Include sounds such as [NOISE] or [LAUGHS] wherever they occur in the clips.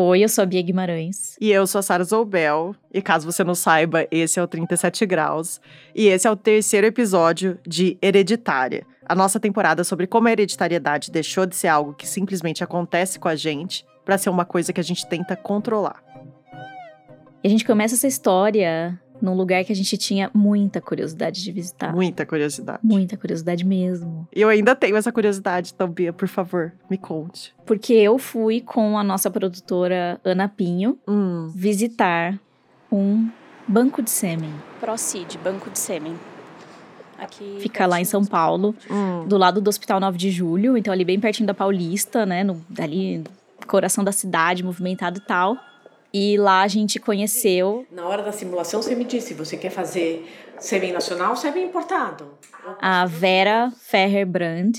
Oi, eu sou a Bia Guimarães. E eu sou a Sara Zoubel. E caso você não saiba, esse é o 37 Graus. E esse é o terceiro episódio de Hereditária. A nossa temporada sobre como a hereditariedade deixou de ser algo que simplesmente acontece com a gente para ser uma coisa que a gente tenta controlar. E a gente começa essa história num lugar que a gente tinha muita curiosidade de visitar. Muita curiosidade. Muita curiosidade mesmo. Eu ainda tenho essa curiosidade, então, Bia, por favor, me conte. Porque eu fui com a nossa produtora Ana Pinho Hum, visitar um banco de sêmen. Procid, Banco de Sêmen. Aqui Fica lá em São Paulo, hum. do lado do Hospital 9 de Julho, então ali bem pertinho da Paulista, né? No, ali, coração da cidade, movimentado e tal. E lá a gente conheceu Na hora da simulação, você me disse, você quer fazer sêmen nacional ou sêmen importado? a Vera Ferrer-Brand,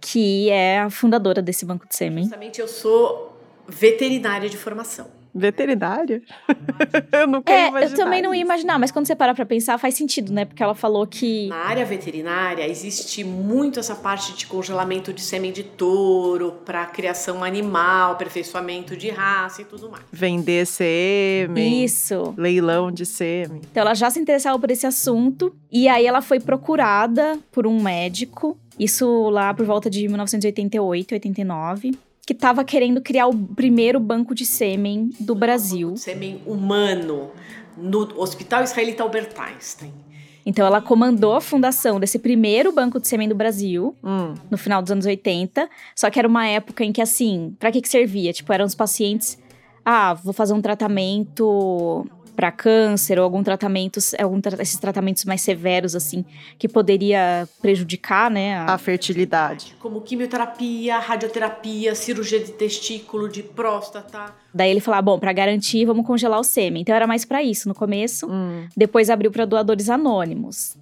que é a fundadora desse banco de sêmen. Justamente eu sou veterinária de formação. Veterinária? [LAUGHS] eu nunca ia É, eu imaginar também não ia imaginar, mas quando você parar pra pensar, faz sentido, né? Porque ela falou que. Na área veterinária, existe muito essa parte de congelamento de sêmen de touro para criação animal, aperfeiçoamento de raça e tudo mais. Vender sêmen. Isso. Leilão de sêmen. Então ela já se interessava por esse assunto. E aí ela foi procurada por um médico. Isso lá por volta de 1988, 89. Que estava querendo criar o primeiro banco de sêmen do Brasil. Sêmen humano no Hospital Israelita Albert Einstein. Então ela comandou a fundação desse primeiro banco de sêmen do Brasil. Hum, no final dos anos 80. Só que era uma época em que, assim, pra que que servia? Tipo, eram os pacientes. Ah, vou fazer um tratamento pra câncer ou algum tratamento, algum tra- esses tratamentos mais severos, assim, que poderia prejudicar, né? a- a fertilidade. Como quimioterapia, radioterapia, cirurgia de testículo, de próstata. Daí ele falava, bom, pra garantir, vamos congelar o sêmen. Então era mais pra isso no começo. Hum. Depois abriu pra doadores anônimos.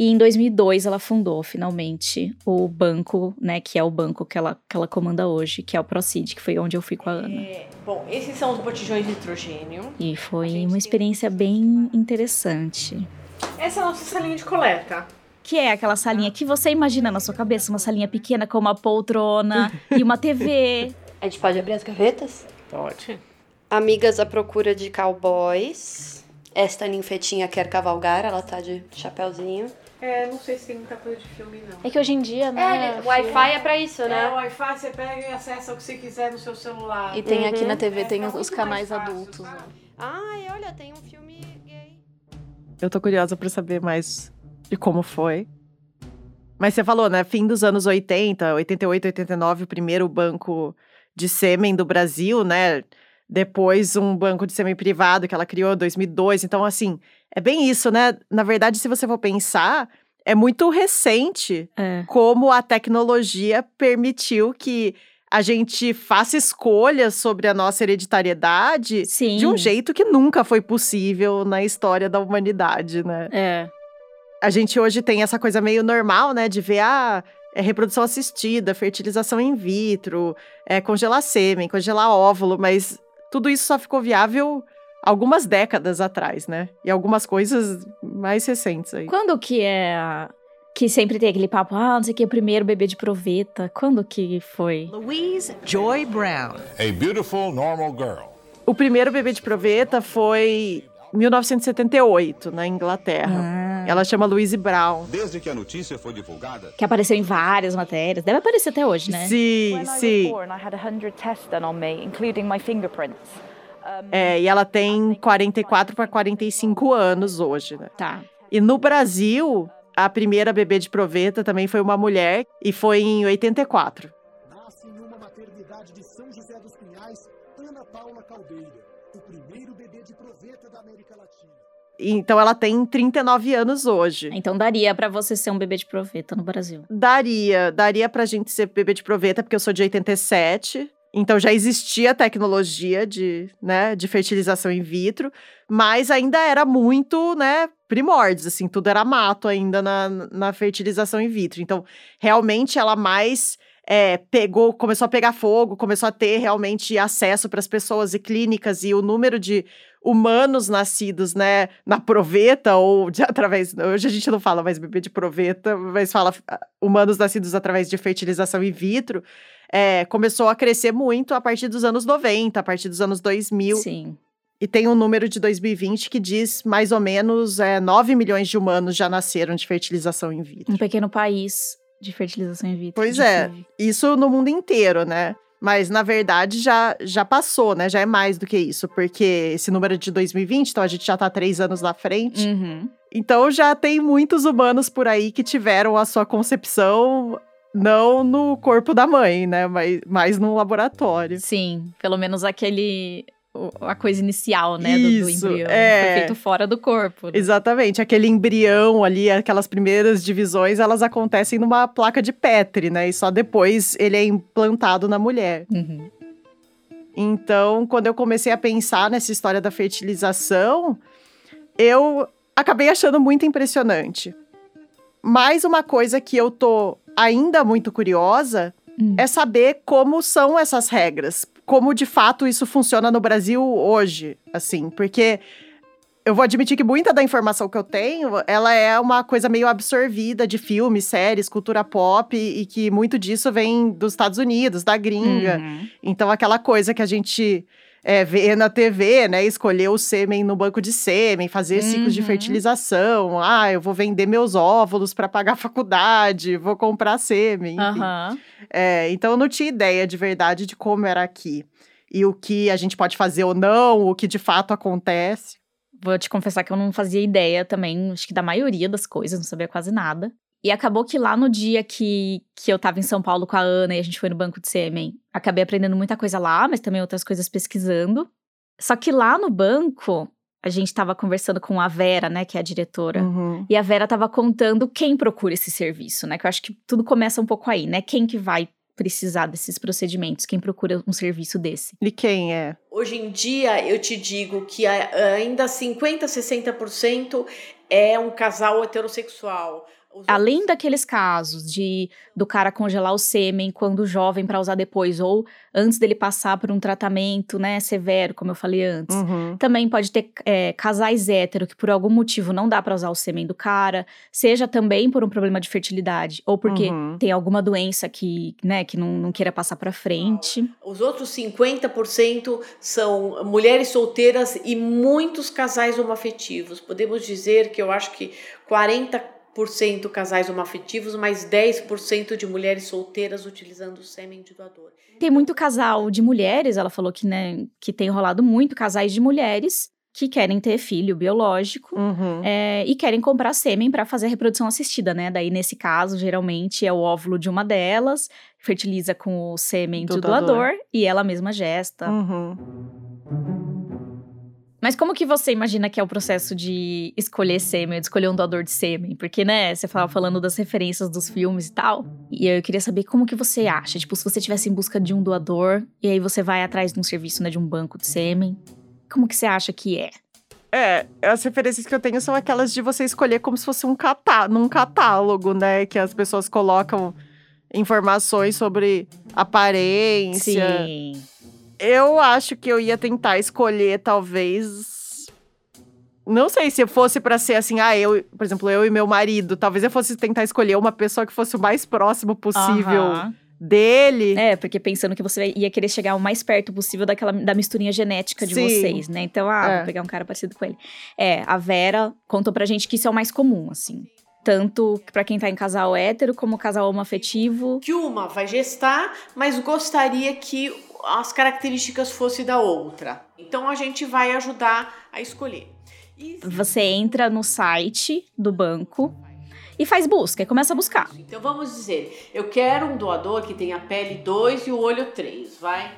E em 2002 ela fundou finalmente o banco, né, que é o banco que ela, que ela comanda hoje, que é o Procid, que foi onde eu fui com a Ana. É, bom, esses são os botijões de nitrogênio. E foi uma tem- experiência bem interessante. Essa é a nossa salinha de coleta. Que é aquela salinha que você imagina na sua cabeça, uma salinha pequena com uma poltrona e uma TV. A [LAUGHS] gente pode abrir as gavetas? Pode. Amigas à procura de cowboys. Esta ninfetinha quer cavalgar, ela tá de chapéuzinho. É, não sei se tem muita coisa de filme, não. É que hoje em dia, né? É, Wi-Fi é pra isso, É, né? o Wi-Fi você pega e acessa o que você quiser no seu celular. E tem aqui na TV, É, tem os canais fácil, adultos. né? Ai, olha, tem um filme gay. Eu tô curiosa pra saber mais de como foi. Mas você falou, né? Fim dos anos 80, 88, 89, o primeiro banco de sêmen do Brasil, né? Depois um banco de sêmen privado que ela criou em 2002. Então, assim, é bem isso, né? Na verdade, se você for pensar, é muito recente É. como a tecnologia permitiu que a gente faça escolhas sobre a nossa hereditariedade Sim. de um jeito que nunca foi possível na história da humanidade, né? É. A gente hoje tem essa coisa meio normal, né, de ver ah, é reprodução assistida, fertilização in vitro, é congelar sêmen, congelar óvulo, mas tudo isso só ficou viável algumas décadas atrás, né? E algumas coisas mais recentes aí. Quando que é. a- Que sempre tem aquele papo, ah, não sei o que, o primeiro bebê de proveta. Quando que foi? Louise Joy Brown. A beautiful, normal girl. O primeiro bebê de proveta foi 1978, na Inglaterra. Ah. Ela chama Louise Brown. Desde que a notícia foi divulgada, Que apareceu em várias matérias. Deve aparecer até hoje, né? Sim, When I was sim. born, I had 100 tests done on me, including my fingerprints. É, e ela tem 44 para 45 anos hoje, né? Tá. E no Brasil, a primeira bebê de proveta também foi uma mulher e foi em 84. Nasce em uma maternidade de São José dos Pinhais, Ana Paula Caldeira, o primeiro bebê de proveta da América Latina. Então ela tem 39 anos hoje. Então daria pra você ser um bebê de proveta no Brasil. Daria, daria pra gente ser bebê de proveta, porque eu sou de 87. Então já existia tecnologia de, né, de fertilização in vitro, mas ainda era muito, né, primórdios, assim, tudo era mato ainda na, na fertilização in vitro. Então, realmente ela mais é, pegou, começou a pegar fogo, começou a ter realmente acesso para as pessoas e clínicas, e o número de humanos nascidos, né, na proveta ou de, [LAUGHS] através. Hoje a gente não fala mais bebê de proveta, mas fala ah, humanos nascidos através de fertilização in vitro. É, começou a crescer muito a partir dos anos 90, a partir dos anos 2000. Sim. E tem um número de 2020 que diz mais ou menos é, 9 milhões de humanos já nasceram de fertilização in vitro. Um pequeno país de fertilização in vitro. Pois é, isso no mundo inteiro, né? Mas, na verdade, já, já passou, né? Já é mais do que isso, porque esse número é de 2020, então a gente já tá três anos na frente. Uhum. Então já tem muitos humanos por aí que tiveram a sua concepção não no corpo da mãe, né? Mas, mas num laboratório. Sim, pelo menos aquele. A coisa inicial, né? do- do, Isso, embrião. é. Foi feito fora do corpo. né? Exatamente, aquele embrião ali, aquelas primeiras divisões, elas acontecem numa placa de Petri, né? E só depois ele é implantado na mulher. Uhum. Então, quando eu comecei a pensar nessa história da fertilização, eu acabei achando muito impressionante. Mais uma coisa que eu tô ainda muito curiosa Hum. é saber como são essas regras, como de fato isso funciona no Brasil hoje, assim, porque eu vou admitir que muita da informação que eu tenho, ela é uma coisa meio absorvida de filmes, séries, cultura pop e que muito disso vem dos Estados Unidos, da gringa. Uhum. Então, aquela coisa que a gente é, vê na TV, né? Escolher o sêmen no banco de sêmen, fazer ciclos de Uhum. fertilização. Ah, eu vou vender meus óvulos para pagar a faculdade, vou comprar sêmen. Aham. É, então, eu não tinha ideia de verdade de como era aqui. E o que a gente pode fazer ou não, o que de fato acontece. Vou te confessar que eu não fazia ideia também, acho que da maioria das coisas, não sabia quase nada. E acabou que lá no dia que, que eu tava em São Paulo com a Ana e a gente foi no banco de sêmen, acabei aprendendo muita coisa lá, mas também outras coisas pesquisando. Só que lá no banco, a gente tava conversando com a Vera, né, que é a diretora. Uhum. E a Vera tava contando quem procura esse serviço, né? Que eu acho que tudo começa um pouco aí, né? Quem que vai precisar desses procedimentos, quem procura um serviço desse. E quem é? Hoje em dia, eu te digo que ainda 50%, 60% é um casal heterossexual. Além daqueles casos de do cara congelar o sêmen quando jovem para usar depois, ou antes dele passar por um tratamento, né, severo, como eu falei antes. Uhum. Também pode ter é, casais hétero que por algum motivo não dá para usar o sêmen do cara, seja também por um problema de fertilidade, ou porque Uhum. tem alguma doença que, né, que não, não queira passar para frente. Os outros 50% são mulheres solteiras e muitos casais homoafetivos. Podemos dizer que eu acho que 40% casais homoafetivos, mais 10% de mulheres solteiras utilizando o sêmen de doador. Tem muito casal de mulheres, ela falou que, né, que tem rolado muito casais de mulheres que querem ter filho biológico. Uhum. É, e querem comprar sêmen para fazer a reprodução assistida, né? Daí, nesse caso, geralmente é o óvulo de uma delas, fertiliza com o sêmen Do do, doador. doador, e ela mesma gesta. Uhum. Mas como que você imagina que é o processo de escolher sêmen, de escolher um doador de sêmen? Porque, né, você falava falando das referências dos filmes e tal. E eu queria saber como que você acha. Tipo, se você estivesse em busca de um doador, e aí você vai atrás de um serviço, né, de um banco de sêmen. Como que você acha que é? É, as referências que eu tenho são aquelas de você escolher como se fosse um catá num catálogo, né? Que as pessoas colocam informações sobre aparência. Sim. Eu acho que eu ia tentar escolher, talvez. Não sei se fosse pra ser assim, ah, eu, por exemplo, eu e meu marido, talvez eu fosse tentar escolher uma pessoa que fosse o mais próximo possível Aham. dele. É, porque pensando que você ia querer chegar o mais perto possível daquela da misturinha genética de Sim. vocês, né? Então, ah, É. vou pegar um cara parecido com ele. É, a Vera contou pra gente que isso é o mais comum, assim. Tanto pra quem tá em casal hétero, como casal homoafetivo. Que uma vai gestar, mas gostaria que as características fossem da outra. Então a gente vai ajudar a escolher. E- Você entra no site do banco e faz busca, e começa a buscar. Então vamos dizer, eu quero um doador que tenha pele 2 e o olho 3, vai?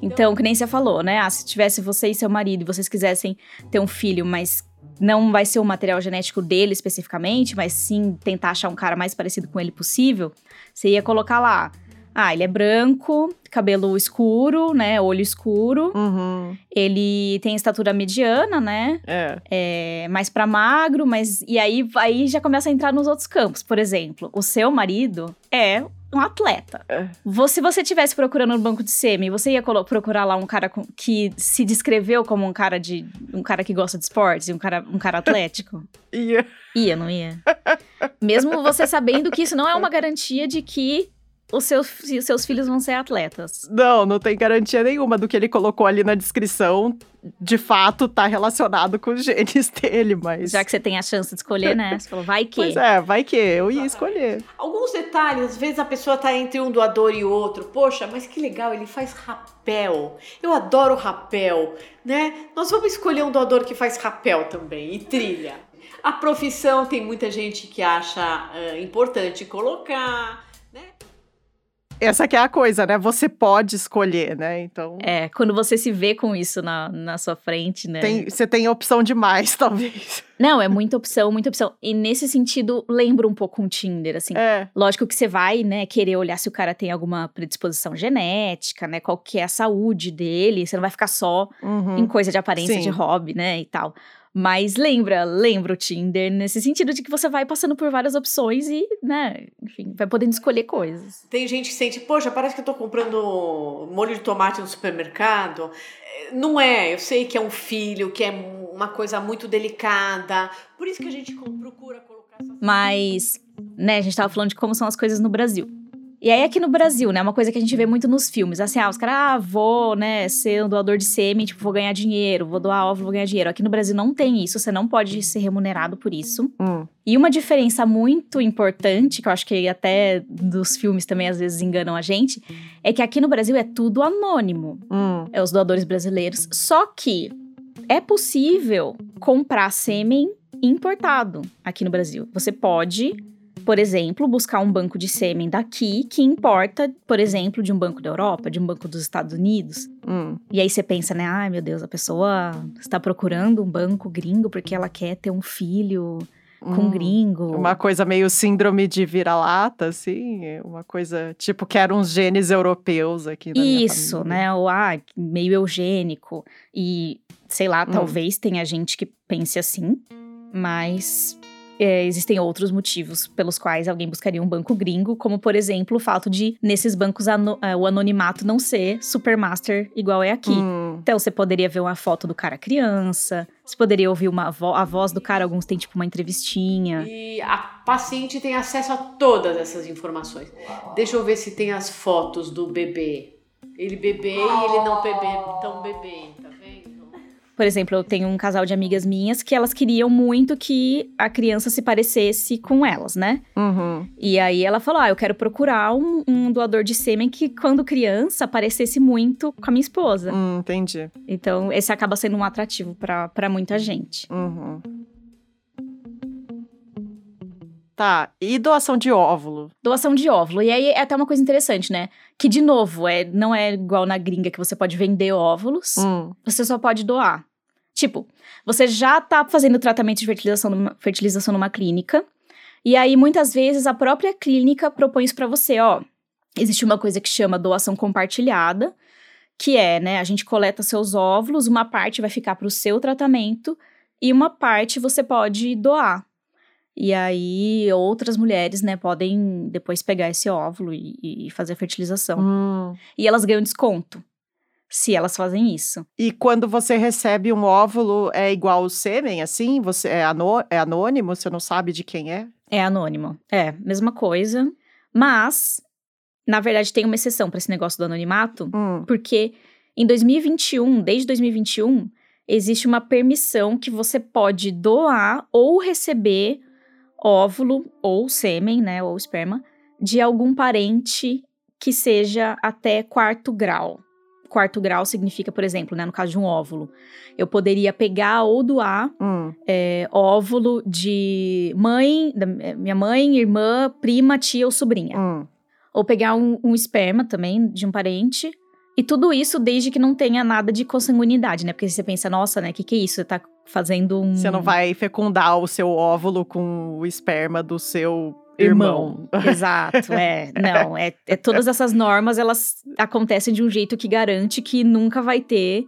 Então, que nem você falou, né? Ah, se tivesse você e seu marido e vocês quisessem ter um filho, mas não vai ser o material genético dele especificamente, mas sim tentar achar um cara mais parecido com ele possível, você ia colocar lá. Ah, ele é branco, cabelo escuro, né? Olho escuro. Uhum, Ele tem estatura mediana, né? é. É, mais pra magro, mas. E aí, aí já começa a entrar nos outros campos. Por exemplo, o seu marido é um atleta. É. Se você tivesse procurando no banco de sêmen, você ia procurar lá um cara que se descreveu como um cara de um cara que gosta de esportes e um cara, um cara atlético? [LAUGHS] E Ia, não ia? Mesmo você sabendo que isso não é uma garantia de que os seus, os seus filhos vão ser atletas. não, não tem garantia nenhuma do que ele colocou ali na descrição. De fato, tá relacionado com os genes [LAUGHS] dele, mas. Já que você tem a chance de escolher, né? Você falou, vai que. Pois é, vai que eu ia escolher. Alguns detalhes, às vezes a pessoa tá entre um doador e outro. Poxa, mas que legal, ele faz rapel. Eu adoro rapel, né? Nós vamos escolher um doador que faz rapel também e trilha. A profissão tem muita gente que acha ah, importante colocar? Essa que é a coisa, né? Você pode escolher, né? Então. É, quando você se vê com isso na, na sua frente, né? Tem, você tem opção demais, [LAUGHS] talvez. Não, é muita opção, muita opção. E nesse sentido, lembra um pouco um Tinder, assim. É. Lógico que você vai, né, querer olhar se o cara tem alguma predisposição genética, né, qual que é a saúde dele. Você não vai ficar só Uhum. em coisa de aparência, Sim. de hobby, né, e tal. Mas lembra, lembra o Tinder nesse sentido de que você vai passando por várias opções e, né, enfim, vai podendo escolher coisas. Tem gente que sente, poxa, parece que eu tô comprando molho de tomate no supermercado. Eh, Não é, eu sei que é um filho, que é uma coisa muito delicada. Por isso que a gente procura colocar essas Mas, né, a gente tava falando de como são as coisas no Brasil. E aí aqui no Brasil, né, uma coisa que a gente vê muito nos filmes, assim, ah, os caras, ah, vou, né, ser um doador de sêmen, tipo, vou ganhar dinheiro, vou doar óvulo, vou ganhar dinheiro. Aqui no Brasil não tem isso, você não pode ser remunerado por isso. Hum. E uma diferença muito importante, que eu acho que até dos filmes também às vezes enganam a gente, é que aqui no Brasil é tudo anônimo. Hum. É os doadores brasileiros. Só que é possível comprar sêmen importado aqui no Brasil. Você pode, por exemplo, buscar um banco de sêmen daqui que importa, por exemplo, de um banco da Europa, de um banco dos Estados Unidos. Hum. E aí você pensa, né? Ai, meu Deus, a pessoa está procurando um banco gringo porque ela quer ter um filho com Hum. gringo. Uma coisa meio síndrome de vira-lata, assim. Uma coisa, tipo, quero uns genes europeus aqui Isso, né? O ah, meio eugênico. E, sei lá, Hum. talvez tenha gente que pense assim, mas é, existem outros motivos pelos quais alguém buscaria um banco gringo, como, por exemplo, o fato de, nesses bancos, ano- é, o anonimato não ser supermaster igual é aqui. Hum. Então, você poderia ver uma foto do cara criança, você poderia ouvir uma vo a voz do cara, alguns têm, tipo, uma entrevistinha. E a paciente tem acesso a todas essas informações. Deixa eu ver se tem as fotos do bebê. Ele bebê e ele não bebê, tão bebê, vendo? Por exemplo, eu tenho um casal de amigas minhas que elas queriam muito que a criança se parecesse com elas, né? Uhum. E aí ela falou: Ah, eu quero procurar um, um doador de sêmen que, quando criança, parecesse muito com a minha esposa. Hum, entendi. Então, esse acaba sendo um atrativo pra muita gente. Uhum. Tá, e doação de óvulo? Doação de óvulo. E aí é até uma coisa interessante, né? Que, de novo, é, não é igual na gringa que você pode vender óvulos. Hum. você só pode doar. Tipo, você já tá fazendo tratamento de fertilização numa, fertilização numa clínica, e aí muitas vezes a própria clínica propõe isso pra você, ó. Existe uma coisa que chama doação compartilhada, que é, né, a gente coleta seus óvulos, uma parte vai ficar pro seu tratamento e uma parte você pode doar. E aí outras mulheres, né, podem depois pegar esse óvulo e, e fazer a fertilização. Hum. E elas ganham desconto se elas fazem isso. E quando você recebe um óvulo, é igual o sêmen, assim? Você é, anô- é anônimo? Você não sabe de quem é? É anônimo. É, mesma coisa. Mas, na verdade, tem uma exceção para esse negócio do anonimato, Hum. porque em 2021, desde 2021, existe uma permissão que você pode doar ou receber óvulo ou sêmen, né, ou esperma, de algum parente que seja até quarto grau. Quarto grau significa, por exemplo, né, no caso de um óvulo, eu poderia pegar ou doar Hum. é, óvulo de mãe, da minha mãe, irmã, prima, tia ou sobrinha. Hum. Ou pegar um, um esperma também de um parente. E tudo isso desde que não tenha nada de consanguinidade, né? Porque você pensa, nossa, né? O que, que é isso? Você tá fazendo um. Você não vai fecundar o seu óvulo com o esperma do seu irmão. [LAUGHS] Exato, é. Não, é, é todas essas normas, elas acontecem de um jeito que garante que nunca vai ter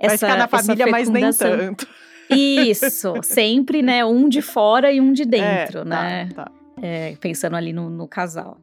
vai essa ficar na família, mas nem tanto. Isso, sempre, né? Um de fora e um de dentro, É, né? Tá, tá. É, pensando ali no, no casal.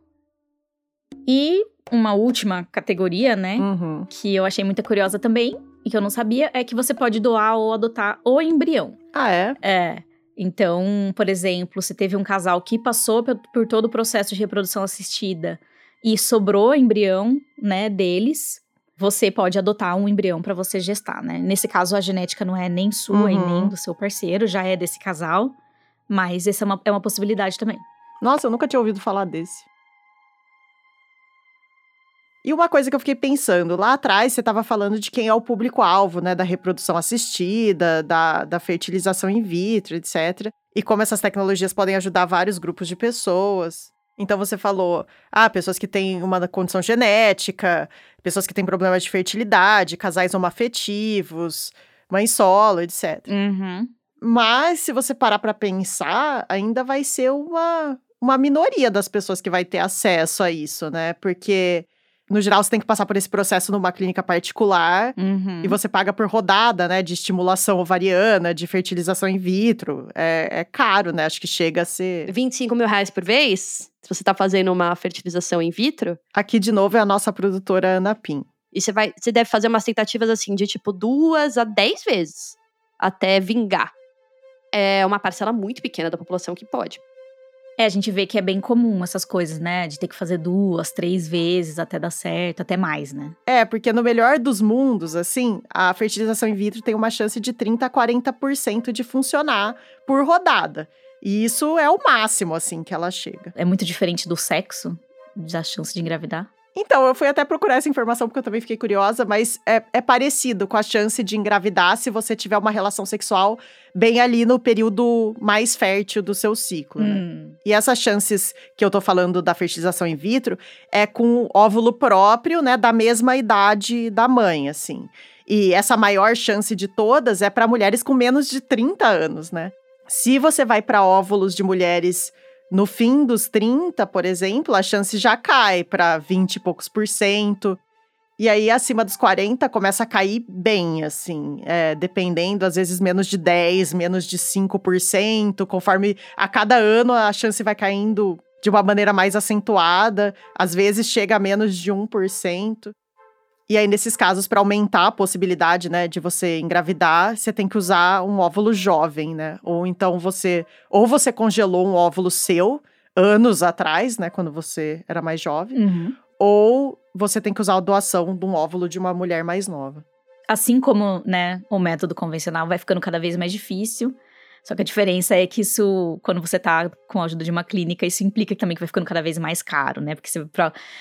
E uma última categoria, né, Uhum. que eu achei muito curiosa também, e que eu não sabia, é que você pode doar ou adotar o embrião. Ah, é? É. Então, por exemplo, se teve um casal que passou por, por todo o processo de reprodução assistida e sobrou embrião, né, deles, você pode adotar um embrião para você gestar, né? Nesse caso, a genética não é nem sua e Uhum. nem do seu parceiro, já é desse casal, mas essa é uma, é uma possibilidade também. Nossa, eu nunca tinha ouvido falar desse. E uma coisa que eu fiquei pensando, lá atrás você estava falando de quem é o público-alvo, né, da reprodução assistida, da, da fertilização in vitro, etc. E como essas tecnologias podem ajudar vários grupos de pessoas. Então você falou, ah, pessoas que têm uma condição genética, pessoas que têm problemas de fertilidade, casais homoafetivos, mãe solo, etc. Uhum. Mas, se você parar para pensar, ainda vai ser uma, uma minoria das pessoas que vai ter acesso a isso, né? Porque, no geral, você tem que passar por esse processo numa clínica particular Uhum. e você paga por rodada, né? De estimulação ovariana, de fertilização in vitro. É, é caro, né? Acho que chega a ser. 25 mil reais por vez, se você tá fazendo uma fertilização in vitro, Aqui, de novo, é a nossa produtora Ana Pim. e você vai. Você deve fazer umas tentativas assim, de tipo duas a dez vezes. Até vingar. É uma parcela muito pequena da população que pode. É, a gente vê que é bem comum essas coisas, né? De ter que fazer duas, três vezes até dar certo, até mais, né? É, porque no melhor dos mundos, assim, a fertilização in vitro tem uma chance de 30 a 40% de funcionar por rodada. E isso é o máximo, assim, que ela chega. É muito diferente do sexo, da chance de engravidar. Então, eu fui até procurar essa informação porque eu também fiquei curiosa, mas é, é parecido com a chance de engravidar se você tiver uma relação sexual bem ali no período mais fértil do seu ciclo, né? Hum. E essas chances que eu tô falando da fertilização in vitro é com óvulo próprio, né, da mesma idade da mãe, assim. E essa maior chance de todas é para mulheres com menos de 30 anos, né? Se você vai para óvulos de mulheres no fim dos 30, por exemplo, a chance já cai para 20 e poucos por cento. E aí, acima dos 40, começa a cair bem, assim, é, dependendo, às vezes menos de 10, menos de 5%, conforme a cada ano a chance vai caindo de uma maneira mais acentuada, às vezes chega a menos de 1%. E aí, nesses casos, para aumentar a possibilidade, né, de você engravidar, você tem que usar um óvulo jovem, né? Ou então você, ou você congelou um óvulo seu anos atrás, né, quando você era mais jovem, Uhum. ou você tem que usar a doação de um óvulo de uma mulher mais nova. Assim como, né, o método convencional vai ficando cada vez mais difícil. Só que a diferença é que isso, quando você tá com a ajuda de uma clínica, isso implica também que vai ficando cada vez mais caro, né? Porque você,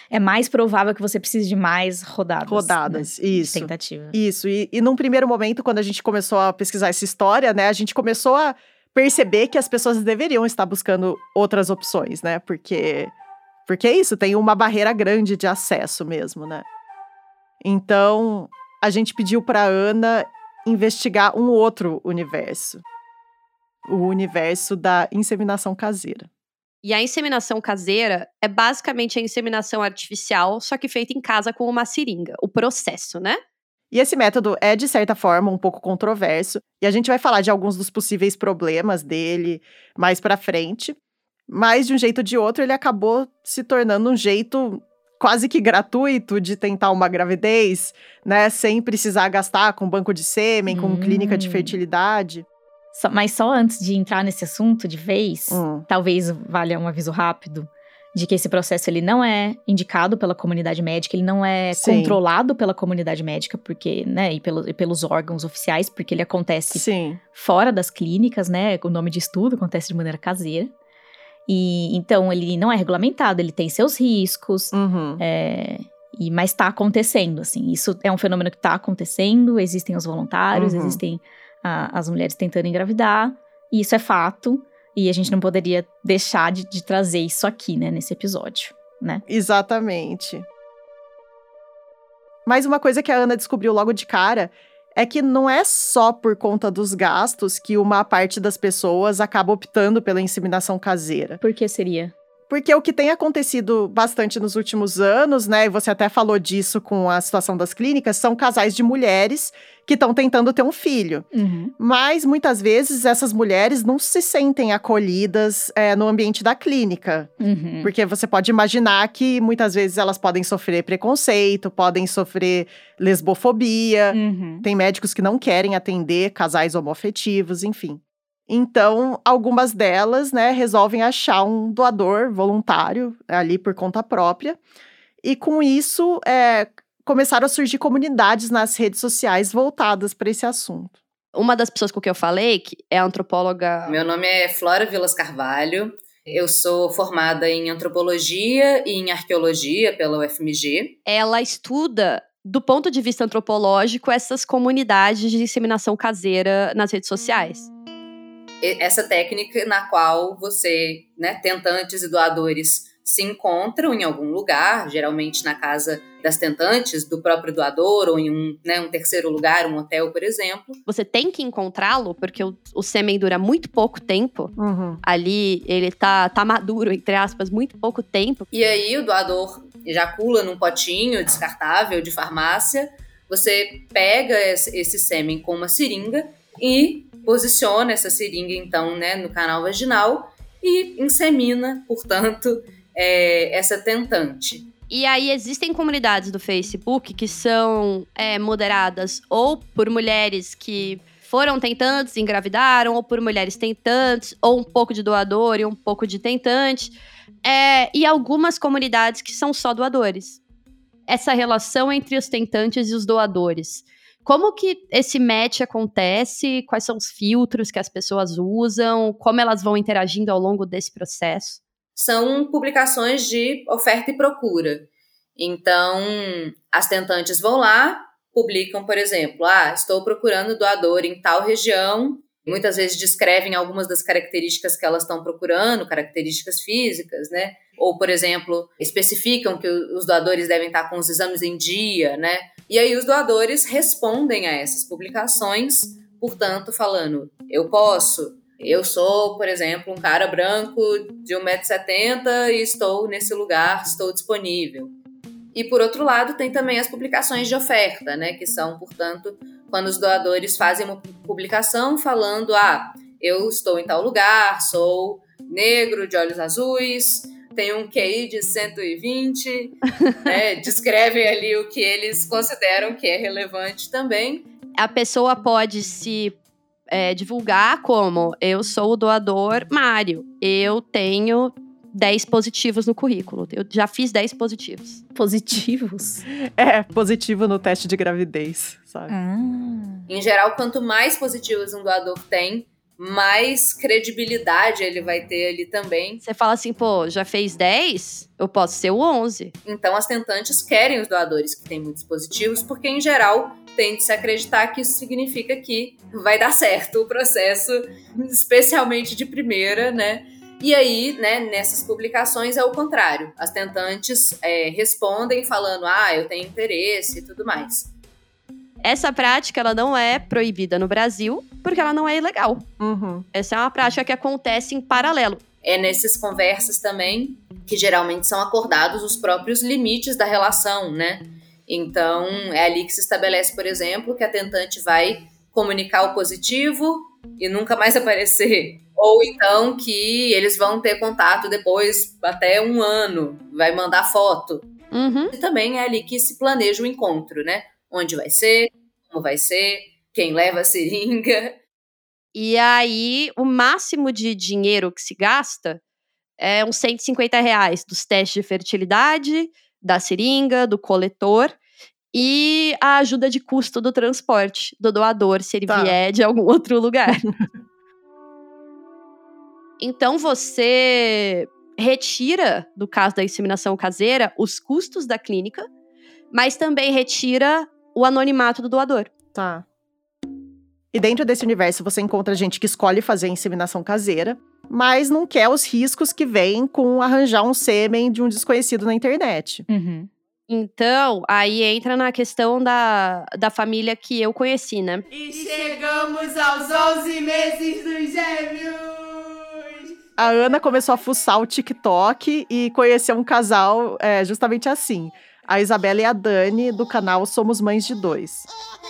é mais provável que você precise de mais rodadas. Rodadas, né, isso. Tentativa. Isso, e, e num primeiro momento, quando a gente começou a pesquisar essa história, né, a gente começou a perceber que as pessoas deveriam estar buscando outras opções, né? Porque, porque é isso, tem uma barreira grande de acesso mesmo, né? Então, a gente pediu para Ana investigar um outro universo. O universo da inseminação caseira. E a inseminação caseira é basicamente a inseminação artificial, só que feita em casa com uma seringa. O processo, né? E esse método é, de certa forma, um pouco controverso, e a gente vai falar de alguns dos possíveis problemas dele mais pra frente. Mas, de um jeito ou de outro, ele acabou se tornando um jeito quase que gratuito de tentar uma gravidez, né? Sem precisar gastar com banco de sêmen, com Hum. clínica de fertilidade. Só- mas só antes de entrar nesse assunto de vez, Hum. talvez valha um aviso rápido de que esse processo ele não é indicado pela comunidade médica, ele não é Sim. controlado pela comunidade médica, porque, né, e, pelo- e pelos órgãos oficiais, porque ele acontece Sim. fora das clínicas, né? O nome de estudo acontece de maneira caseira. E então ele não é regulamentado, ele tem seus riscos, Uhum. é, e, mas está acontecendo, assim. Isso é um fenômeno que está acontecendo, existem os voluntários, Uhum. existem a- as mulheres tentando engravidar, e isso é fato, e a gente não poderia deixar de, de trazer isso aqui, né, nesse episódio, né? Exatamente. Mas uma coisa que a Ana descobriu logo de cara é que não é só por conta dos gastos que uma parte das pessoas acaba optando pela inseminação caseira. Por que seria? Porque o que tem acontecido bastante nos últimos anos, né, e você até falou disso com a situação das clínicas, são casais de mulheres que estão tentando ter um filho. Uhum. Mas muitas vezes essas mulheres não se sentem acolhidas é, no ambiente da clínica. Uhum. Porque você pode imaginar que muitas vezes elas podem sofrer preconceito, podem sofrer lesbofobia. Uhum. Tem médicos que não querem atender casais homoafetivos, enfim. Então, algumas delas, né, resolvem achar um doador voluntário ali por conta própria. E com isso, é, começaram a surgir comunidades nas redes sociais voltadas para esse assunto. Uma das pessoas com quem eu falei, que é a antropóloga. Meu nome é Flora Vilas Carvalho. Eu sou formada em antropologia e em arqueologia pela UFMG. Ela estuda, do ponto de vista antropológico, essas comunidades de inseminação caseira nas redes sociais. Essa técnica na qual você, né, tentantes e doadores se encontram em algum lugar, geralmente na casa das tentantes, do próprio doador, ou em um, né, um terceiro lugar, um hotel, por exemplo. Você tem que encontrá-lo, porque o, o sêmen dura muito pouco tempo. Uhum. Ali, ele tá, tá maduro, entre aspas, muito pouco tempo. E aí o doador ejacula num potinho descartável de farmácia. Você pega esse esse sêmen com uma seringa e posiciona essa seringa, então, né, no canal vaginal e insemina, portanto, é, essa tentante. E aí existem comunidades do Facebook que são é, moderadas ou por mulheres que foram tentantes, engravidaram, ou por mulheres tentantes, ou um pouco de doador e um pouco de tentante. É, e algumas comunidades que são só doadores. Essa relação entre os tentantes e os doadores. Como que esse match acontece? Quais são os filtros que as pessoas usam? Como elas vão interagindo ao longo desse processo? São publicações de oferta e procura. Então, as tentantes vão lá, publicam, por exemplo, ah, estou procurando doador em tal região. Muitas vezes descrevem algumas das características que elas estão procurando, características físicas, né? Ou, por exemplo, especificam que os doadores devem estar com os exames em dia, né? E aí os doadores respondem a essas publicações, portanto, falando: eu posso, eu sou, por exemplo, um cara branco de 1,70m e estou nesse lugar, estou disponível. E por outro lado, tem também as publicações de oferta, né, que são, portanto, quando os doadores fazem uma publicação falando: "Ah, eu estou em tal lugar, sou negro, de olhos azuis, tenho um QI de 120", né, [LAUGHS] descrevem ali o que eles consideram que é relevante também. a pessoa pode se é, divulgar como eu sou o doador Mário, eu tenho 10 positivos no currículo, eu já fiz 10 positivos. Positivos. [LAUGHS] É, positivo no teste de gravidez, sabe? Ah. Em geral, quanto mais positivos um doador tem, mais credibilidade ele vai ter ali também. Você fala assim, pô, já fez 10? Eu posso ser o 11. Então, as tentantes querem os doadores que têm muitos positivos, porque, em geral, tende -se acreditar que isso significa que vai dar certo o processo, especialmente de primeira, né? E aí, né, nessas publicações é o contrário. As tentantes é, respondem falando, ah, eu tenho interesse e tudo mais. Essa prática, ela não é proibida no Brasil, porque ela não é ilegal. Uhum. Essa é uma prática que acontece em paralelo. É nessas conversas também que geralmente são acordados os próprios limites da relação, né? Então, é ali que se estabelece, por exemplo, que a tentante vai comunicar o positivo e nunca mais [LAUGHS] aparecer. Ou então que eles vão ter contato depois, até um ano, vai mandar foto. Uhum. E também é ali que se planeja o encontro, né? Onde vai ser, como vai ser, quem leva a seringa. E aí, o máximo de dinheiro que se gasta é uns 150 reais dos testes de fertilidade, da seringa, do coletor e a ajuda de custo do transporte do doador, se ele Tá. vier de algum [LAUGHS] outro lugar. então, você retira, do caso da inseminação caseira, os custos da clínica, mas também retira o anonimato do doador. Tá. E dentro desse universo você encontra gente que escolhe fazer inseminação caseira, mas não quer os riscos que vêm com arranjar um sêmen de um desconhecido na internet. Uhum. Então, aí entra na questão da, da família que eu conheci, né? E chegamos aos 11 meses dos gêmeos! A Ana começou a fuçar o TikTok e conheceu um casal é, justamente assim. A Isabela e a Dani, do canal Somos Mães de Dois.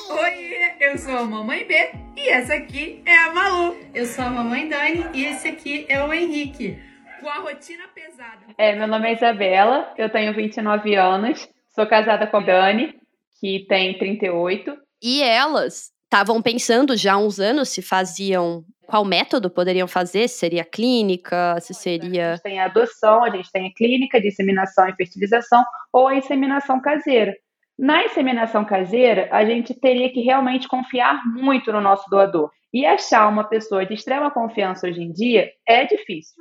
Oi, eu sou a Mamãe B e essa aqui é a Malu. Eu sou a Mamãe Dani e esse aqui é o Henrique. Com a rotina pesada. É, meu nome é Isabela, eu tenho 29 anos, sou casada com a Dani, que tem 38. E elas estavam pensando já há uns anos se faziam qual método poderiam fazer, se seria clínica, se A seria gente tem a adoção, a gente tem a clínica de inseminação e fertilização ou a inseminação caseira. Na inseminação caseira, a gente teria que realmente confiar muito no nosso doador. E achar uma pessoa de extrema confiança hoje em dia é difícil.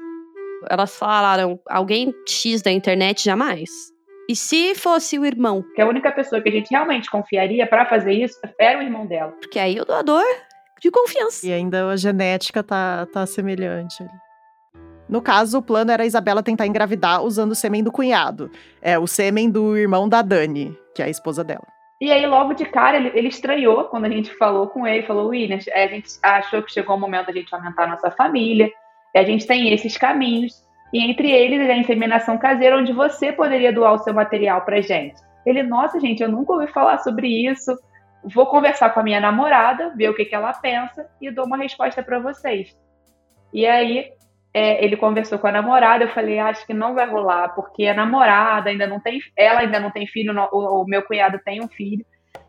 elas falaram alguém X da internet jamais. E se fosse o irmão? Porque a única pessoa que a gente realmente confiaria para fazer isso era o irmão dela. Porque aí o doador de confiança. E ainda a genética tá, tá semelhante ali. No caso, o plano era a Isabela tentar engravidar usando o sêmen do cunhado. É, o sêmen do irmão da Dani, que é a esposa dela. E aí, logo de cara, ele, ele estranhou quando a gente falou com ele, falou, William, a gente achou que chegou o momento da gente aumentar a nossa família, e a gente tem esses caminhos, e entre eles é a inseminação caseira, onde você poderia doar o seu material pra gente. Ele, nossa, gente, eu nunca ouvi falar sobre isso, vou conversar com a minha namorada, ver o que, que ela pensa, e dou uma resposta para vocês. E aí, é, ele conversou com a namorada, eu falei, acho que não vai rolar, porque a namorada ainda não tem, ela ainda não tem filho, o, o meu cunhado tem um filho,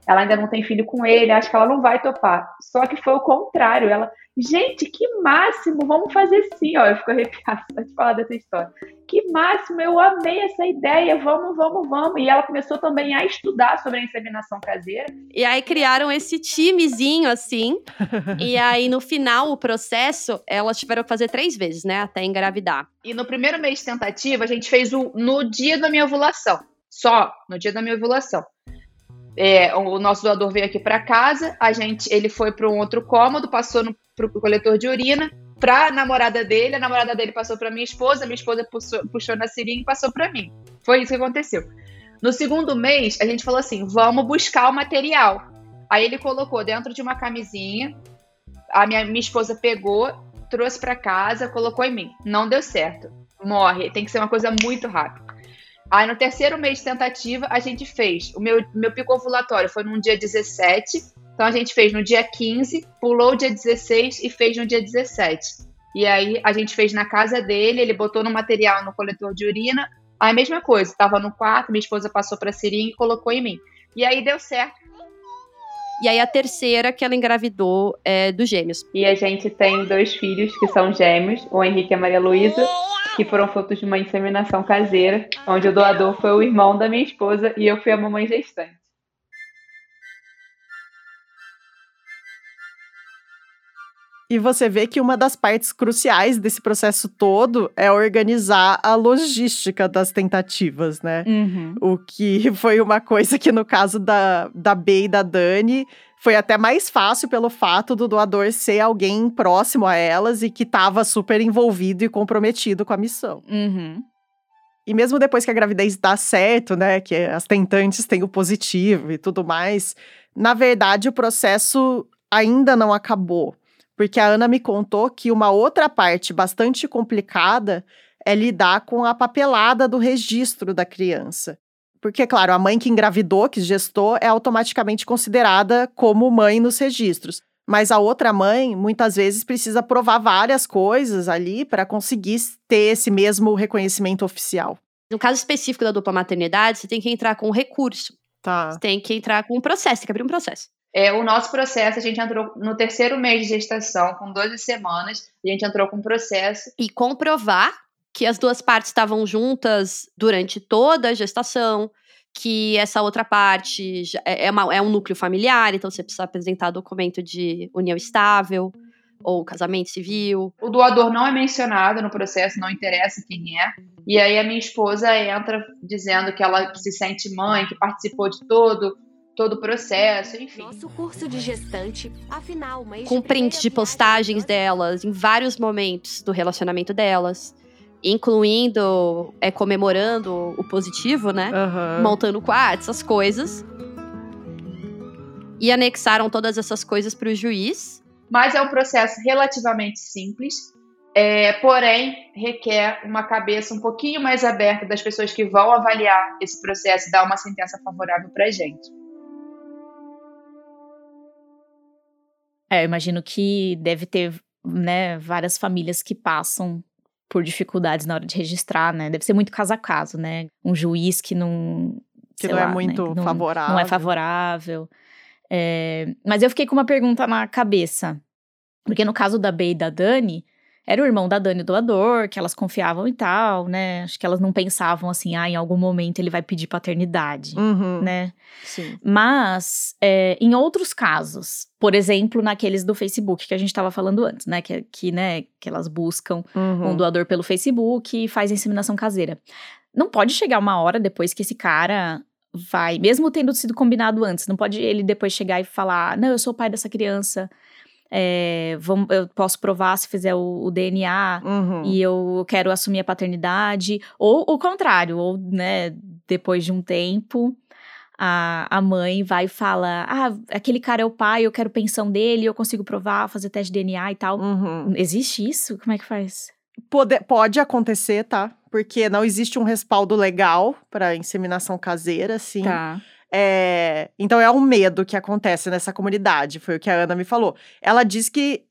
ela ainda não tem filho com ele, acho que ela não vai topar. Só que foi o contrário, ela, gente, que máximo, vamos fazer sim, ó, eu fico arrepiada só [LAUGHS] de falar dessa história. Que máximo, eu amei essa ideia, vamos, vamos, vamos. E ela começou também a estudar sobre a inseminação caseira, E aí criaram esse timezinho assim. [LAUGHS] e aí no final, o processo, elas tiveram que fazer três vezes, né? Até engravidar. E no primeiro mês de tentativa, a gente fez o no dia da minha ovulação. Só no dia da minha ovulação. É, o nosso doador veio aqui para casa, a gente, ele foi para um outro cômodo, passou no pro coletor de urina, pra namorada dele, a namorada dele passou para minha esposa, minha esposa puxou, puxou na seringa e passou para mim. Foi isso que aconteceu. No segundo mês, a gente falou assim: vamos buscar o material. Aí ele colocou dentro de uma camisinha, a minha, minha esposa pegou, trouxe para casa, colocou em mim. Não deu certo. Morre. Tem que ser uma coisa muito rápida. Aí no terceiro mês de tentativa, a gente fez. O meu, meu pico ovulatório foi no dia 17. Então a gente fez no dia 15, pulou o dia 16 e fez no dia 17. E aí a gente fez na casa dele, ele botou no material no coletor de urina. Aí a mesma coisa, tava no quarto, minha esposa passou pra seringa e colocou em mim. E aí deu certo. E aí a terceira que ela engravidou é dos gêmeos. E a gente tem dois filhos que são gêmeos, o Henrique e a Maria Luísa, que foram frutos de uma inseminação caseira, onde o doador foi o irmão da minha esposa e eu fui a mamãe gestante. E você vê que uma das partes cruciais desse processo todo é organizar a logística das tentativas, né? Uhum. O que foi uma coisa que, no caso da, da B e da Dani, foi até mais fácil pelo fato do doador ser alguém próximo a elas e que estava super envolvido e comprometido com a missão. Uhum. E mesmo depois que a gravidez dá certo, né, que as tentantes têm o positivo e tudo mais, na verdade o processo ainda não acabou. Porque a Ana me contou que uma outra parte bastante complicada é lidar com a papelada do registro da criança. Porque, claro, a mãe que engravidou, que gestou, é automaticamente considerada como mãe nos registros. Mas a outra mãe, muitas vezes, precisa provar várias coisas ali para conseguir ter esse mesmo reconhecimento oficial. No caso específico da dupla maternidade, você tem que entrar com recurso. Tá. Você tem que entrar com um processo, tem que abrir um processo. É, o nosso processo, a gente entrou no terceiro mês de gestação, com 12 semanas, a gente entrou com um processo. E comprovar que as duas partes estavam juntas durante toda a gestação, que essa outra parte é, é uma- é um núcleo familiar, então você precisa apresentar documento de união estável ou casamento civil. O doador não é mencionado no processo, não interessa quem é. E aí a minha esposa entra dizendo que ela se sente mãe, que participou de todo todo o processo, enfim. Nosso curso de gestante, afinal, uma com prints de postagens delas em vários momentos do relacionamento delas, incluindo é comemorando o positivo, né? Aham. Montando quarto, essas coisas. E anexaram todas essas coisas para o juiz. Mas é um processo relativamente simples. é, porém requer uma cabeça um pouquinho mais aberta das pessoas que vão avaliar esse processo e dar uma sentença favorável para a gente. É, eu imagino que deve ter, né, várias famílias que passam por dificuldades na hora de registrar, né? Deve ser muito caso a caso, né? Um juiz que não. Que não lá, é muito né? não, favorável. Não é favorável. É, mas eu fiquei com uma pergunta na cabeça. Porque no caso da Bey e da Dani, era o irmão da Dani doador, que elas confiavam e tal, né? Acho que elas não pensavam assim, ah, em algum momento ele vai pedir paternidade, Uhum. né? Sim. Mas, é, em outros casos, por exemplo, naqueles do Facebook que a gente estava falando antes, né? Que, que, né, que elas buscam Uhum. um doador pelo Facebook e faz inseminação caseira. Não pode chegar uma hora depois que esse cara vai, mesmo tendo sido combinado antes, não pode ele depois chegar e falar: não, eu sou o pai dessa criança. É, vamos, eu posso provar se fizer o, o DNA Uhum. e eu quero assumir a paternidade, ou o contrário, ou, né, depois de um tempo, a, a mãe vai e fala: Ah, aquele cara é o pai, eu quero pensão dele, eu consigo provar, fazer teste de DNA e tal. Uhum. Existe isso? Como é que faz? Pode, pode acontecer, tá? Porque não existe um respaldo legal para inseminação caseira, assim. Tá. É, então é um medo que acontece nessa comunidade, foi o que a Ana me falou. Ela diz que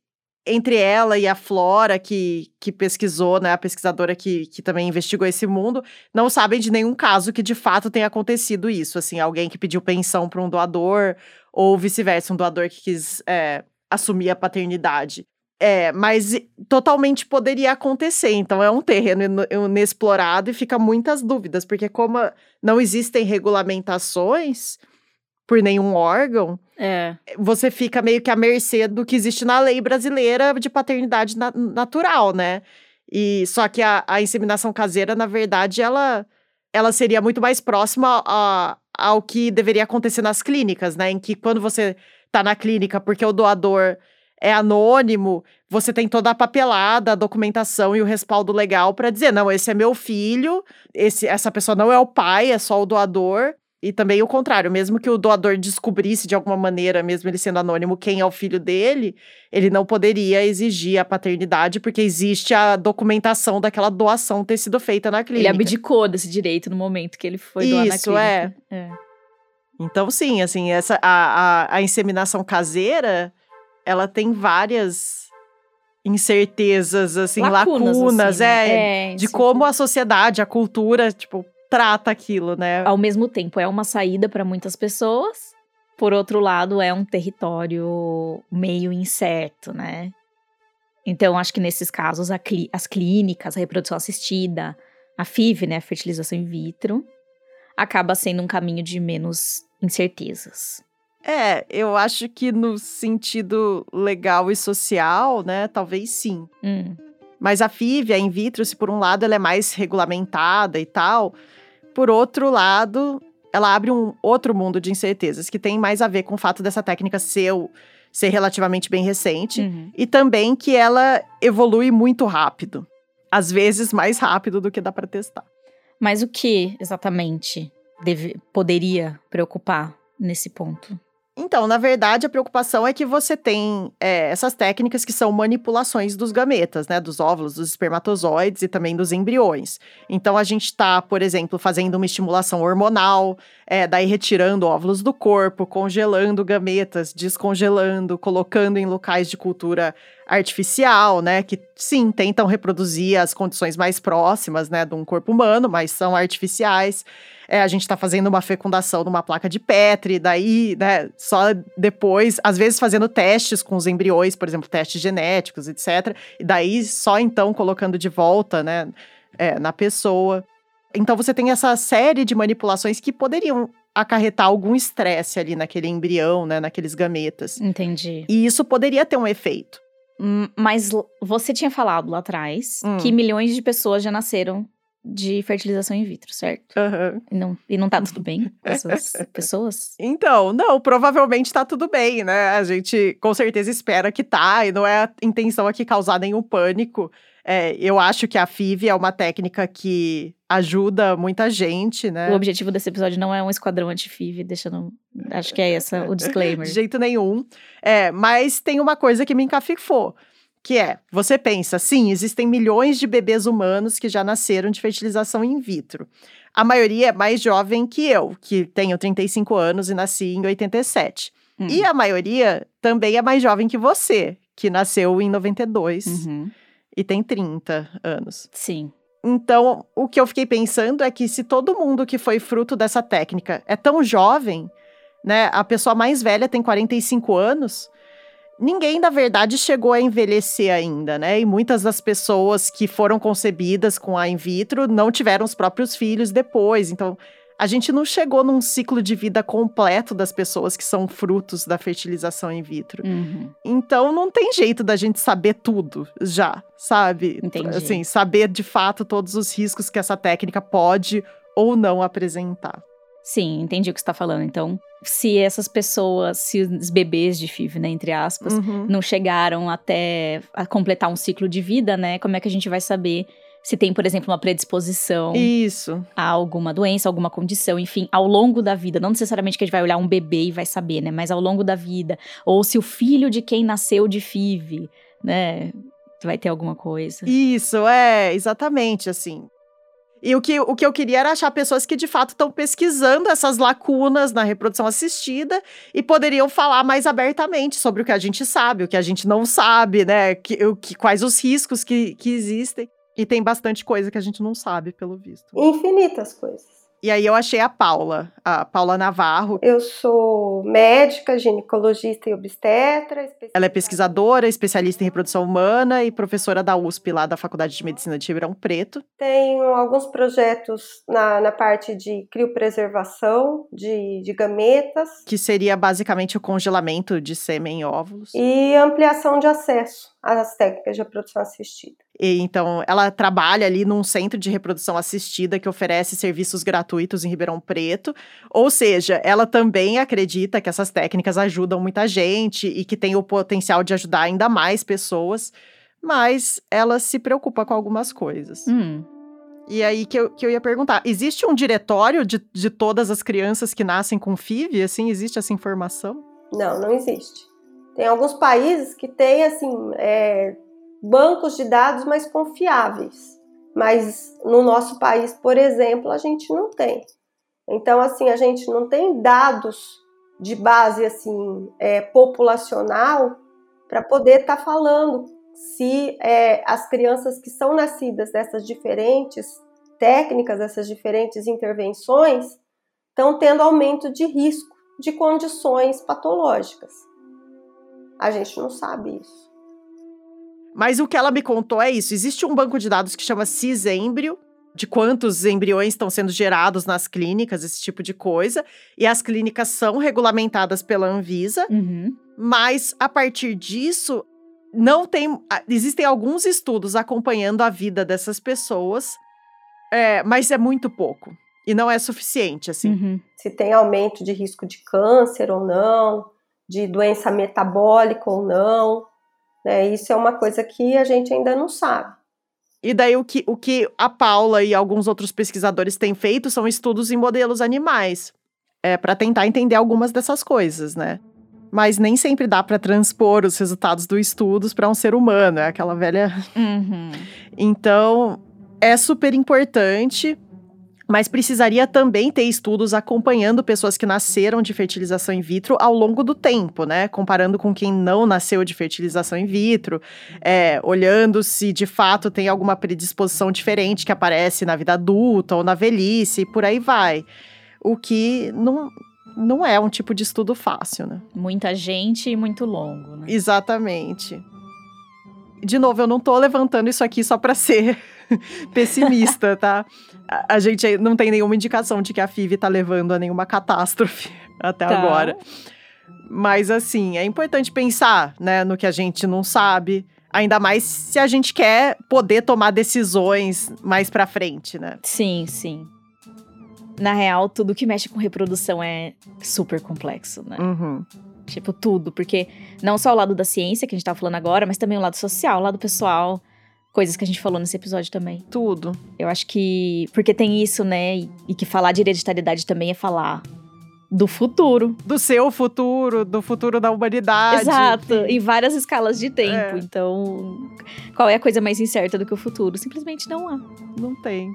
entre ela e a Flora, que, que pesquisou, né, a pesquisadora que, que também investigou esse mundo, não sabem de nenhum caso que de fato tenha acontecido isso. Assim, alguém que pediu pensão para um doador, ou vice-versa, um doador que quis é, assumir a paternidade. É, mas totalmente poderia acontecer. Então é um terreno inexplorado e fica muitas dúvidas, porque como não existem regulamentações por nenhum órgão, É. você fica meio que à mercê do que existe na lei brasileira de paternidade na- natural, né? E só que a, a inseminação caseira, na verdade, ela, ela seria muito mais próxima a- ao que deveria acontecer nas clínicas, né? Em que quando você tá na clínica porque o doador é anônimo, você tem toda a papelada, a documentação e o respaldo legal para dizer, não, esse é meu filho, esse, essa pessoa não é o pai, é só o doador. E também o contrário, mesmo que o doador descobrisse de alguma maneira, mesmo ele sendo anônimo, quem é o filho dele, ele não poderia exigir a paternidade, porque existe a documentação daquela doação ter sido feita na Ele clínica. abdicou desse direito no momento que ele foi doar na Isso, clínica. é. é. Então, sim, assim, essa, a, a, a inseminação caseira, ela tem várias incertezas, assim, lacunas, Lacunas, assim, é, né? É, de isso como a sociedade, a cultura, tipo, trata aquilo, né? Ao mesmo tempo, é uma saída para muitas pessoas. Por outro lado, é um território meio incerto, né? Então, acho que nesses casos, clí- as clínicas, a reprodução assistida, a FIV, né, a fertilização in vitro, acaba sendo um caminho de menos incertezas. É, eu acho que no sentido legal e social, né, talvez sim. Hum. Mas a FIV, a in vitro, se por um lado ela é mais regulamentada e tal, por outro lado, ela abre um outro mundo de incertezas, que tem mais a ver com o fato dessa técnica ser, ser relativamente bem recente Uhum. e também que ela evolui muito rápido. Às vezes mais rápido do que dá para testar. Mas o que exatamente deve, poderia preocupar nesse ponto? Então, na verdade, a preocupação é que você tem é, essas técnicas que são manipulações dos gametas, né? Dos óvulos, dos espermatozoides e também dos embriões. Então, a gente está, por exemplo, fazendo uma estimulação hormonal, é, daí retirando óvulos do corpo, congelando gametas, descongelando, colocando em locais de cultura artificial, né? Que sim, tentam reproduzir as condições mais próximas, né? De um corpo humano, mas são artificiais. É, a gente está fazendo uma fecundação numa placa de Petri, daí, né, só depois, às vezes fazendo testes com os embriões, por exemplo, testes genéticos, etc. E daí só então colocando de volta, né, é, na pessoa. Então você tem essa série de manipulações que poderiam acarretar algum estresse ali naquele embrião, né, naqueles gametas. Entendi. E isso poderia ter um efeito. Mas você tinha falado lá atrás Hum. que milhões de pessoas já nasceram de fertilização in vitro, certo? Aham. E não, e não tá tudo bem [LAUGHS] com essas pessoas? Então, não, provavelmente tá tudo bem, né? A gente com certeza espera que tá, e não é a intenção aqui causar nenhum pânico. É, eu acho que a FIV é uma técnica que ajuda muita gente, né? O objetivo desse episódio não é um esquadrão anti-FIV, deixando. Acho que é essa o [LAUGHS] disclaimer. De jeito nenhum. É, mas tem uma coisa que me encafifou. Que é, você pensa, sim, existem milhões de bebês humanos que já nasceram de fertilização in vitro. A maioria é mais jovem que eu, que tenho 35 anos e nasci em 87. Hum. E a maioria também é mais jovem que você, que nasceu em 92 Uhum. E tem 30 anos. Sim. Então, o que eu fiquei pensando é que se todo mundo que foi fruto dessa técnica é tão jovem, né? A pessoa mais velha tem 45 anos. Ninguém, na verdade, chegou a envelhecer ainda, né? E muitas das pessoas que foram concebidas com a in vitro não tiveram os próprios filhos depois. Então, a gente não chegou num ciclo de vida completo das pessoas que são frutos da fertilização in vitro. Uhum. Então não tem jeito da gente saber tudo já, sabe? Entendi. Assim, saber de fato todos os riscos que essa técnica pode ou não apresentar. Sim, entendi o que você tá falando. Então, se essas pessoas, se os bebês de FIV, né, entre aspas, Uhum. não chegaram até a completar um ciclo de vida, né? Como é que a gente vai saber se tem, por exemplo, uma predisposição Isso. a alguma doença, alguma condição, enfim, ao longo da vida. Não necessariamente que a gente vai olhar um bebê e vai saber, né? Mas ao longo da vida. Ou se o filho de quem nasceu de FIV, né? Vai ter alguma coisa. Isso, é, exatamente assim. E o que, o que eu queria era achar pessoas que de fato estão pesquisando essas lacunas na reprodução assistida e poderiam falar mais abertamente sobre o que a gente sabe, o que a gente não sabe, né? Que, o que, quais os riscos que, que existem. E tem bastante coisa que a gente não sabe, pelo visto. Infinitas coisas. E aí eu achei a Paula, a Paula Navarro. Eu sou médica, ginecologista e obstetra. Ela é pesquisadora, especialista em reprodução humana e professora da USP, lá da Faculdade de Medicina de Ribeirão Preto. Tenho alguns projetos na, na parte de criopreservação de, de gametas Que seria basicamente o congelamento de sêmen e óvulos. e ampliação de acesso às técnicas de reprodução assistida. E, então, ela trabalha ali num centro de reprodução assistida que oferece serviços gratuitos em Ribeirão Preto. Ou seja, ela também acredita que essas técnicas ajudam muita gente e que tem o potencial de ajudar ainda mais pessoas, mas ela se preocupa com algumas coisas. Hum. E aí que eu, que eu ia perguntar: existe um diretório de, de todas as crianças que nascem com FIV? Assim, existe essa informação? Não, não existe. Tem alguns países que têm, assim, é, bancos de dados mais confiáveis. Mas no nosso país, por exemplo, a gente não tem. Então, assim, a gente não tem dados de base, assim, é, populacional para poder estar falando se é, as crianças que são nascidas dessas diferentes técnicas, dessas diferentes intervenções, estão tendo aumento de risco de condições patológicas. A gente não sabe isso. Mas o que ela me contou é isso: existe um banco de dados que chama Cisêmbrio, de quantos embriões estão sendo gerados nas clínicas, esse tipo de coisa. E as clínicas são regulamentadas pela Anvisa, Uhum. mas a partir disso, não tem. Existem alguns estudos acompanhando a vida dessas pessoas, é, mas é muito pouco. E não é suficiente, assim. Uhum. Se tem aumento de risco de câncer ou não, de doença metabólica ou não. Né? Isso é uma coisa que a gente ainda não sabe. E daí o que, o que a Paula e alguns outros pesquisadores têm feito são estudos em modelos animais, é, para tentar entender algumas dessas coisas, né? Mas nem sempre dá para transpor os resultados dos estudos para um ser humano, é aquela velha. Uhum. Então, é super importante, mas precisaria também ter estudos acompanhando pessoas que nasceram de fertilização in vitro ao longo do tempo, né? Comparando com quem não nasceu de fertilização in vitro, é, olhando se de fato tem alguma predisposição diferente que aparece na vida adulta ou na velhice, e por aí vai. O que não, não é um tipo de estudo fácil, né? Muita gente e muito longo, né? Exatamente. De novo, eu não tô levantando isso aqui só para ser [LAUGHS] pessimista, tá? A, a gente não tem nenhuma indicação de que a FIV tá levando a nenhuma catástrofe [LAUGHS] até Tá. agora. Mas assim, é importante pensar, né, no que a gente não sabe, ainda mais se a gente quer poder tomar decisões mais pra frente, né? Sim, sim. Na real, tudo que mexe com reprodução é super complexo, né? Uhum. Tipo, tudo. Porque não só o lado da ciência, que a gente tava falando agora, mas também o lado social, o lado pessoal. Coisas que a gente falou nesse episódio também. Tudo. Eu acho que. Porque tem isso, né? E, e que falar de hereditariedade também é falar do futuro. Do seu futuro, do futuro da humanidade. Exato, em várias escalas de tempo. É. Então, qual é a coisa mais incerta do que o futuro? Simplesmente não há. Não tem.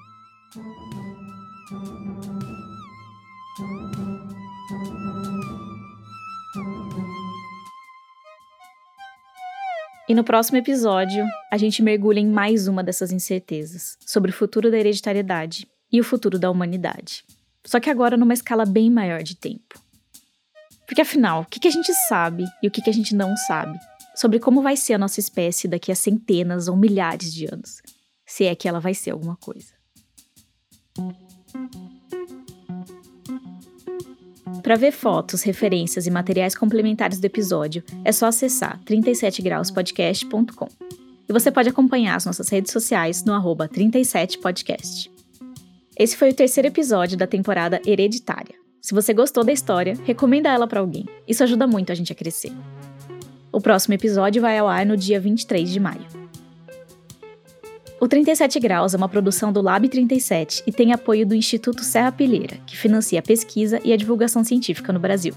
E no próximo episódio, a gente mergulha em mais uma dessas incertezas sobre o futuro da hereditariedade e o futuro da humanidade. Só que agora numa escala bem maior de tempo. Porque afinal, o que, a gente sabe e o que a gente não sabe sobre como vai ser a nossa espécie daqui a centenas ou milhares de anos? Se é que ela vai ser alguma coisa. Para ver fotos, referências e materiais complementares do episódio, é só acessar 37grauspodcast.com. E você pode acompanhar as nossas redes sociais no arroba 37podcast. Esse foi o terceiro episódio da temporada Hereditária. Se você gostou da história, recomenda ela para alguém. Isso ajuda muito a gente a crescer. O próximo episódio vai ao ar no dia 23 de maio. O 37 Graus é uma produção do Lab 37 e tem apoio do Instituto Serra Pilheira, que financia a pesquisa e a divulgação científica no Brasil.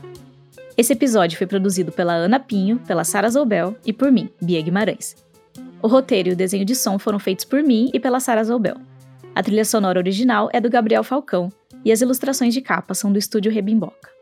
Esse episódio foi produzido pela Ana Pinho, pela Sara Zoubel e por mim, Bia Guimarães. O roteiro e o desenho de som foram feitos por mim e pela Sara Zoubel. A trilha sonora original é do Gabriel Falcão e as ilustrações de capa são do estúdio Rebimboca.